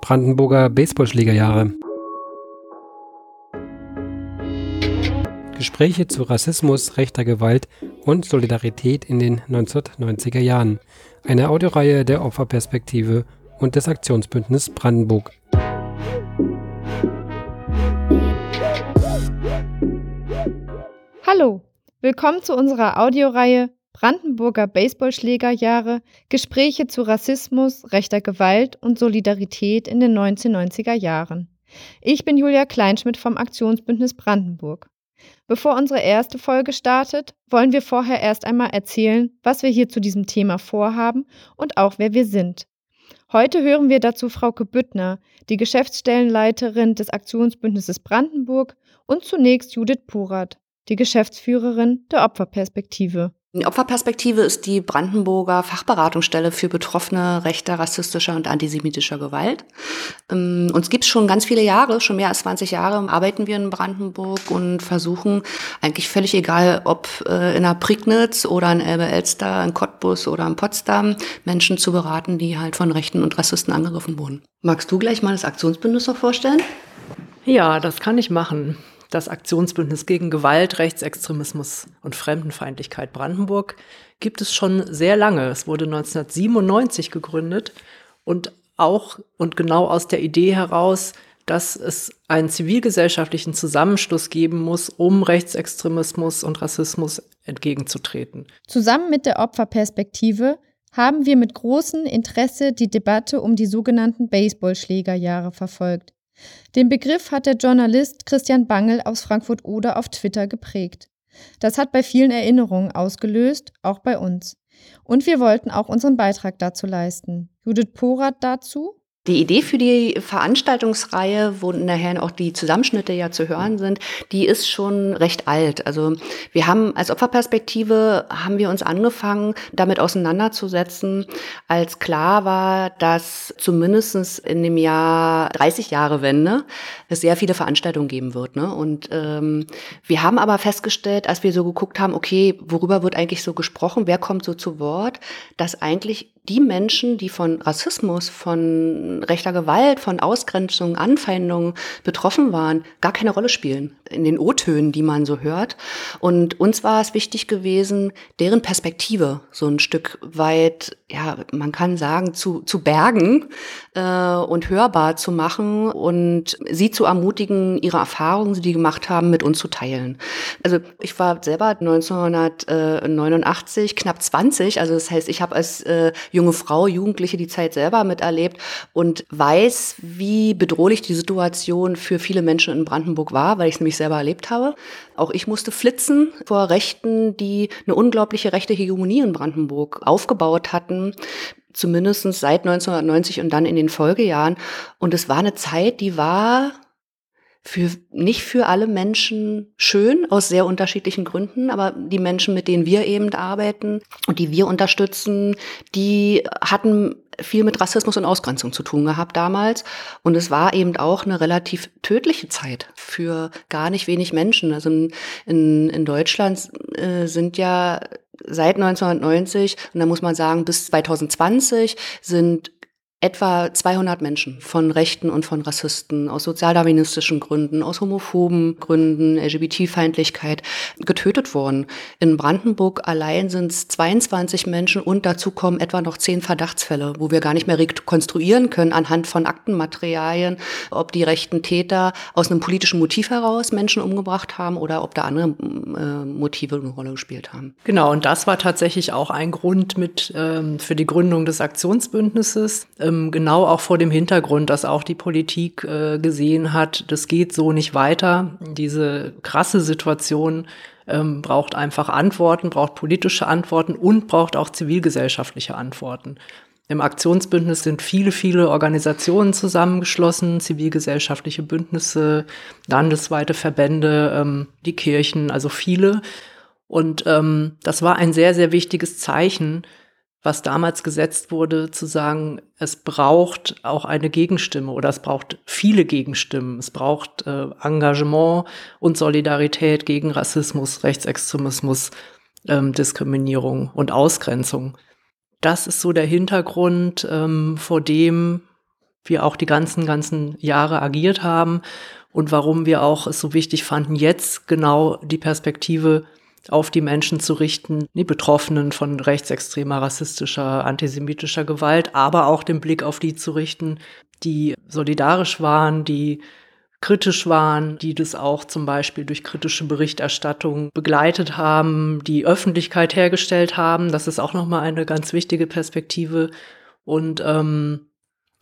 Brandenburger Baseballschlägerjahre. Gespräche zu Rassismus, rechter Gewalt und Solidarität in den 1990er Jahren. Eine Audioreihe der Opferperspektive und des Aktionsbündnis Brandenburg. Hallo, willkommen zu unserer Audioreihe Brandenburger Baseballschlägerjahre, Gespräche zu Rassismus, rechter Gewalt und Solidarität in den 1990er Jahren. Ich bin Julia Kleinschmidt vom Aktionsbündnis Brandenburg. Bevor unsere erste Folge startet, wollen wir vorher erst einmal erzählen, was wir hier zu diesem Thema vorhaben und auch wer wir sind. Heute hören wir dazu Frauke Büttner, die Geschäftsstellenleiterin des Aktionsbündnisses Brandenburg und zunächst Judith Porath, die Geschäftsführerin der Opferperspektive. Die Opferperspektive ist die Brandenburger Fachberatungsstelle für Betroffene rechter, rassistischer und antisemitischer Gewalt. Ähm, uns gibt es schon ganz viele Jahre, schon mehr als 20 Jahre arbeiten wir in Brandenburg und versuchen eigentlich völlig egal, ob äh, in der Prignitz oder in Elbe-Elster, in Cottbus oder in Potsdam, Menschen zu beraten, die halt von Rechten und Rassisten angegriffen wurden. Magst du gleich mal das Aktionsbündnis noch vorstellen? Ja, das kann ich machen das Aktionsbündnis gegen Gewalt, Rechtsextremismus und Fremdenfeindlichkeit Brandenburg gibt es schon sehr lange. Es wurde 1997 gegründet und auch und genau aus der Idee heraus, dass es einen zivilgesellschaftlichen Zusammenschluss geben muss, um Rechtsextremismus und Rassismus entgegenzutreten. Zusammen mit der Opferperspektive haben wir mit großem Interesse die Debatte um die sogenannten Baseballschlägerjahre verfolgt. Den Begriff hat der Journalist Christian Bangel aus Frankfurt-Oder auf Twitter geprägt. Das hat bei vielen Erinnerungen ausgelöst, auch bei uns. Und wir wollten auch unseren Beitrag dazu leisten. Judith Porath dazu die Idee für die Veranstaltungsreihe, wo nachher auch die Zusammenschnitte ja zu hören sind, die ist schon recht alt. Also wir haben als Opferperspektive haben wir uns angefangen, damit auseinanderzusetzen, als klar war, dass zumindestens in dem Jahr 30 Jahre Wende es sehr viele Veranstaltungen geben wird. Ne? Und ähm, wir haben aber festgestellt, als wir so geguckt haben, okay, worüber wird eigentlich so gesprochen, wer kommt so zu Wort, dass eigentlich die Menschen, die von Rassismus, von rechter Gewalt, von Ausgrenzung, Anfeindungen betroffen waren, gar keine Rolle spielen in den O-Tönen, die man so hört. Und uns war es wichtig gewesen, deren Perspektive so ein Stück weit, ja, man kann sagen, zu, zu bergen äh, und hörbar zu machen und sie zu ermutigen, ihre Erfahrungen, die sie gemacht haben, mit uns zu teilen. Also ich war selber 1989 knapp 20, also das heißt, ich habe als äh, junge Frau, Jugendliche die Zeit selber miterlebt und weiß, wie bedrohlich die Situation für viele Menschen in Brandenburg war, weil ich es nämlich selber erlebt habe. Auch ich musste flitzen vor Rechten, die eine unglaubliche rechte Hegemonie in Brandenburg aufgebaut hatten, zumindest seit 1990 und dann in den Folgejahren. Und es war eine Zeit, die war für, nicht für alle Menschen schön, aus sehr unterschiedlichen Gründen, aber die Menschen, mit denen wir eben arbeiten und die wir unterstützen, die hatten viel mit Rassismus und Ausgrenzung zu tun gehabt damals. Und es war eben auch eine relativ tödliche Zeit für gar nicht wenig Menschen. Also in, in, in Deutschland äh, sind ja seit 1990, und da muss man sagen, bis 2020 sind etwa 200 Menschen von Rechten und von Rassisten aus sozialdarwinistischen Gründen, aus homophoben Gründen, LGBT-Feindlichkeit getötet worden. In Brandenburg allein sind es 22 Menschen und dazu kommen etwa noch 10 Verdachtsfälle, wo wir gar nicht mehr rekonstruieren können anhand von Aktenmaterialien, ob die rechten Täter aus einem politischen Motiv heraus Menschen umgebracht haben oder ob da andere äh, Motive eine Rolle gespielt haben. Genau, und das war tatsächlich auch ein Grund mit ähm, für die Gründung des Aktionsbündnisses ähm, genau auch vor dem Hintergrund, dass auch die Politik äh, gesehen hat, das geht so nicht weiter. Diese krasse Situation ähm, braucht einfach Antworten, braucht politische Antworten und braucht auch zivilgesellschaftliche Antworten. Im Aktionsbündnis sind viele, viele Organisationen zusammengeschlossen, zivilgesellschaftliche Bündnisse, landesweite Verbände, ähm, die Kirchen, also viele. Und ähm, das war ein sehr, sehr wichtiges Zeichen, was damals gesetzt wurde, zu sagen, es braucht auch eine Gegenstimme oder es braucht viele Gegenstimmen. Es braucht äh, Engagement und Solidarität gegen Rassismus, Rechtsextremismus, ähm, Diskriminierung und Ausgrenzung. Das ist so der Hintergrund, ähm, vor dem wir auch die ganzen, ganzen Jahre agiert haben und warum wir auch es so wichtig fanden, jetzt genau die Perspektive auf die Menschen zu richten, die Betroffenen von rechtsextremer, rassistischer, antisemitischer Gewalt, aber auch den Blick auf die zu richten, die solidarisch waren, die kritisch waren, die das auch zum Beispiel durch kritische Berichterstattung begleitet haben, die Öffentlichkeit hergestellt haben. Das ist auch nochmal eine ganz wichtige Perspektive. Und ähm,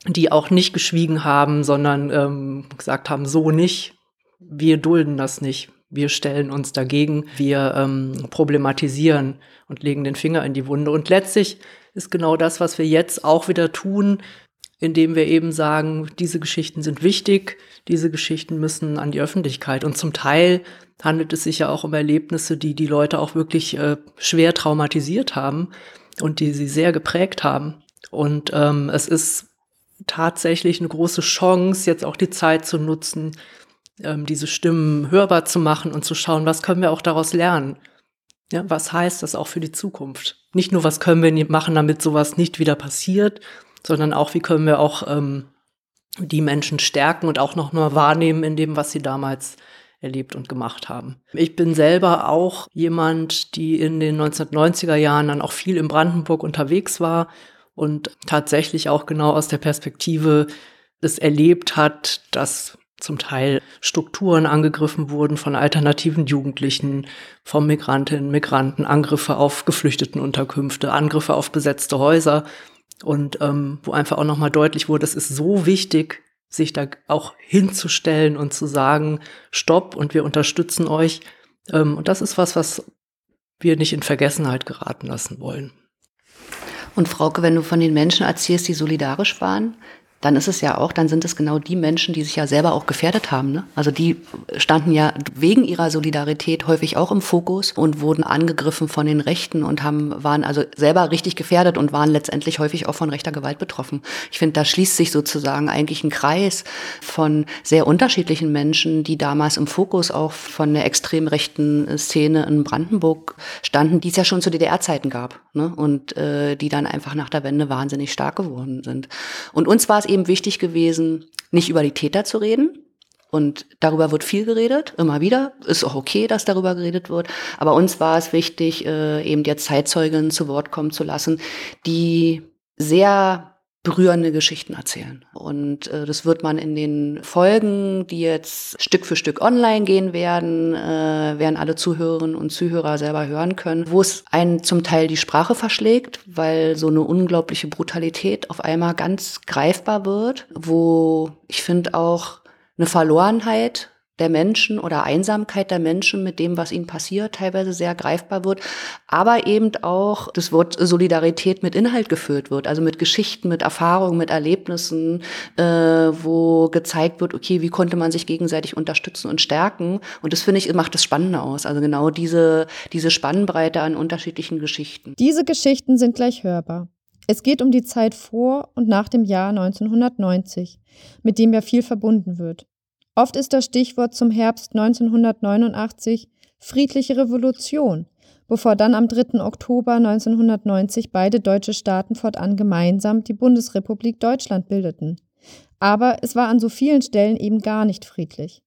die auch nicht geschwiegen haben, sondern ähm, gesagt haben, so nicht, wir dulden das nicht. Wir stellen uns dagegen, wir ähm, problematisieren und legen den Finger in die Wunde. Und letztlich ist genau das, was wir jetzt auch wieder tun, indem wir eben sagen, diese Geschichten sind wichtig, diese Geschichten müssen an die Öffentlichkeit. Und zum Teil handelt es sich ja auch um Erlebnisse, die die Leute auch wirklich äh, schwer traumatisiert haben und die sie sehr geprägt haben. Und ähm, es ist tatsächlich eine große Chance, jetzt auch die Zeit zu nutzen, ähm, diese Stimmen hörbar zu machen und zu schauen, was können wir auch daraus lernen. Ja, was heißt das auch für die Zukunft? Nicht nur, was können wir machen, damit sowas nicht wieder passiert, sondern auch, wie können wir auch ähm, die Menschen stärken und auch noch nur wahrnehmen in dem, was sie damals erlebt und gemacht haben. Ich bin selber auch jemand, die in den 1990er Jahren dann auch viel in Brandenburg unterwegs war und tatsächlich auch genau aus der Perspektive es erlebt hat, dass zum Teil Strukturen angegriffen wurden von alternativen Jugendlichen, von Migrantinnen, Migranten, Angriffe auf Geflüchtetenunterkünfte, Angriffe auf besetzte Häuser und ähm, wo einfach auch nochmal deutlich wurde, es ist so wichtig, sich da auch hinzustellen und zu sagen, stopp und wir unterstützen euch. Ähm, und das ist was, was wir nicht in Vergessenheit geraten lassen wollen. Und Frauke, wenn du von den Menschen erzählst, die solidarisch waren, dann ist es ja auch, dann sind es genau die Menschen, die sich ja selber auch gefährdet haben. Ne? Also die standen ja wegen ihrer Solidarität häufig auch im Fokus und wurden angegriffen von den Rechten und haben, waren also selber richtig gefährdet und waren letztendlich häufig auch von rechter Gewalt betroffen. Ich finde, da schließt sich sozusagen eigentlich ein Kreis von sehr unterschiedlichen Menschen, die damals im Fokus auch von der extrem rechten Szene in Brandenburg standen, die es ja schon zu DDR-Zeiten gab ne? und äh, die dann einfach nach der Wende wahnsinnig stark geworden sind. Und uns war es eben wichtig gewesen, nicht über die Täter zu reden. Und darüber wird viel geredet, immer wieder. Ist auch okay, dass darüber geredet wird. Aber uns war es wichtig, äh, eben jetzt Zeitzeuginnen zu Wort kommen zu lassen, die sehr berührende Geschichten erzählen. Und äh, das wird man in den Folgen, die jetzt Stück für Stück online gehen werden, äh, werden alle Zuhörerinnen und Zuhörer selber hören können, wo es einen zum Teil die Sprache verschlägt, weil so eine unglaubliche Brutalität auf einmal ganz greifbar wird, wo ich finde auch eine Verlorenheit der Menschen oder Einsamkeit der Menschen mit dem, was ihnen passiert, teilweise sehr greifbar wird, aber eben auch das Wort Solidarität mit Inhalt gefüllt wird, also mit Geschichten, mit Erfahrungen, mit Erlebnissen, äh, wo gezeigt wird, okay, wie konnte man sich gegenseitig unterstützen und stärken. Und das finde ich macht das Spannende aus. Also genau diese diese Spannbreite an unterschiedlichen Geschichten. Diese Geschichten sind gleich hörbar. Es geht um die Zeit vor und nach dem Jahr 1990, mit dem ja viel verbunden wird. Oft ist das Stichwort zum Herbst 1989 friedliche Revolution, bevor dann am 3. Oktober 1990 beide deutsche Staaten fortan gemeinsam die Bundesrepublik Deutschland bildeten. Aber es war an so vielen Stellen eben gar nicht friedlich.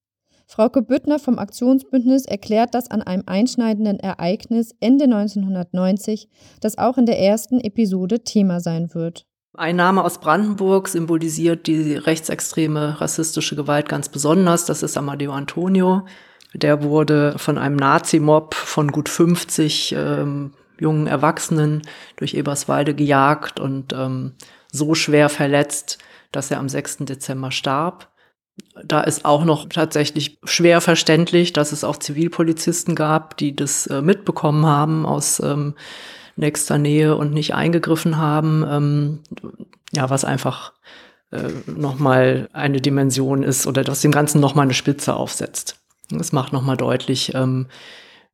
Frauke Büttner vom Aktionsbündnis erklärt das an einem einschneidenden Ereignis Ende 1990, das auch in der ersten Episode Thema sein wird. Ein Name aus Brandenburg symbolisiert die rechtsextreme rassistische Gewalt ganz besonders. Das ist Amadeo Antonio. Der wurde von einem Nazi-Mob von gut 50 ähm, jungen Erwachsenen durch Eberswalde gejagt und ähm, so schwer verletzt, dass er am 6. Dezember starb. Da ist auch noch tatsächlich schwer verständlich, dass es auch Zivilpolizisten gab, die das äh, mitbekommen haben aus ähm, nächster Nähe und nicht eingegriffen haben. Ähm, ja, was einfach äh, nochmal eine Dimension ist oder das dem Ganzen nochmal eine Spitze aufsetzt. Das macht nochmal deutlich, ähm,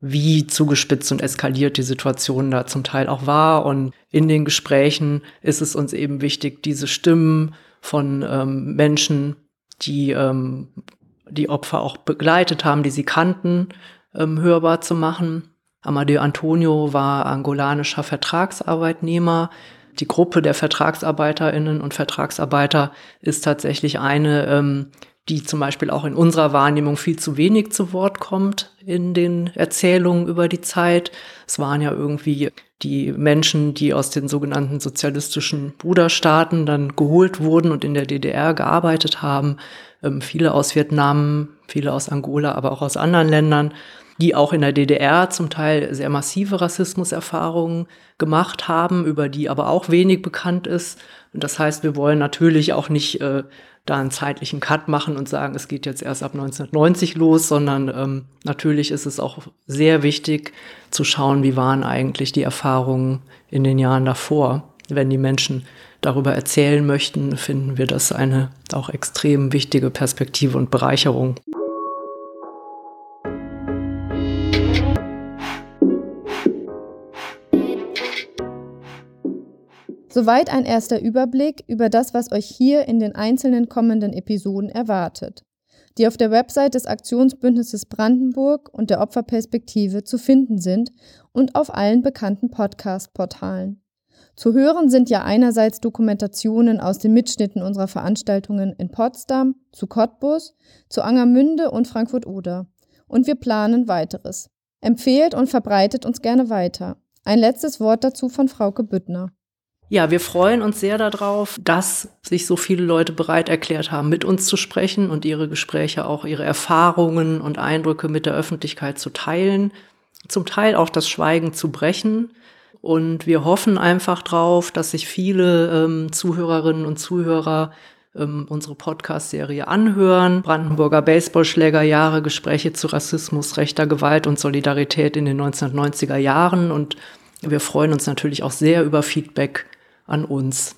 wie zugespitzt und eskaliert die Situation da zum Teil auch war. Und in den Gesprächen ist es uns eben wichtig, diese Stimmen von ähm, Menschen, die ähm, die Opfer auch begleitet haben, die sie kannten, ähm, hörbar zu machen. Amadeo Antonio war angolanischer Vertragsarbeitnehmer, die Gruppe der Vertragsarbeiterinnen und Vertragsarbeiter ist tatsächlich eine, ähm, die zum Beispiel auch in unserer Wahrnehmung viel zu wenig zu Wort kommt in den Erzählungen über die Zeit. Es waren ja irgendwie die Menschen, die aus den sogenannten sozialistischen Bruderstaaten dann geholt wurden und in der DDR gearbeitet haben. Ähm, viele aus Vietnam, viele aus Angola, aber auch aus anderen Ländern, die auch in der DDR zum Teil sehr massive Rassismuserfahrungen gemacht haben, über die aber auch wenig bekannt ist. Und das heißt, wir wollen natürlich auch nicht äh, da einen zeitlichen Cut machen und sagen, es geht jetzt erst ab 1990 los, sondern ähm, natürlich ist es auch sehr wichtig zu schauen, wie waren eigentlich die Erfahrungen in den Jahren davor. Wenn die Menschen darüber erzählen möchten, finden wir das eine auch extrem wichtige Perspektive und Bereicherung. Soweit ein erster Überblick über das, was euch hier in den einzelnen kommenden Episoden erwartet, die auf der Website des Aktionsbündnisses Brandenburg und der Opferperspektive zu finden sind und auf allen bekannten Podcast-Portalen. Zu hören sind ja einerseits Dokumentationen aus den Mitschnitten unserer Veranstaltungen in Potsdam, zu Cottbus, zu Angermünde und Frankfurt-Oder. Und wir planen weiteres. Empfehlt und verbreitet uns gerne weiter. Ein letztes Wort dazu von Frauke Büttner. Ja, wir freuen uns sehr darauf, dass sich so viele Leute bereit erklärt haben, mit uns zu sprechen und ihre Gespräche auch ihre Erfahrungen und Eindrücke mit der Öffentlichkeit zu teilen, zum Teil auch das Schweigen zu brechen. Und wir hoffen einfach drauf, dass sich viele ähm, Zuhörerinnen und Zuhörer ähm, unsere Podcast-Serie anhören. Brandenburger Baseballschlägerjahre, Gespräche zu Rassismus, rechter Gewalt und Solidarität in den 1990er Jahren. Und wir freuen uns natürlich auch sehr über Feedback an uns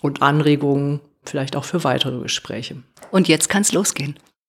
und Anregungen, vielleicht auch für weitere Gespräche. Und jetzt kann es losgehen.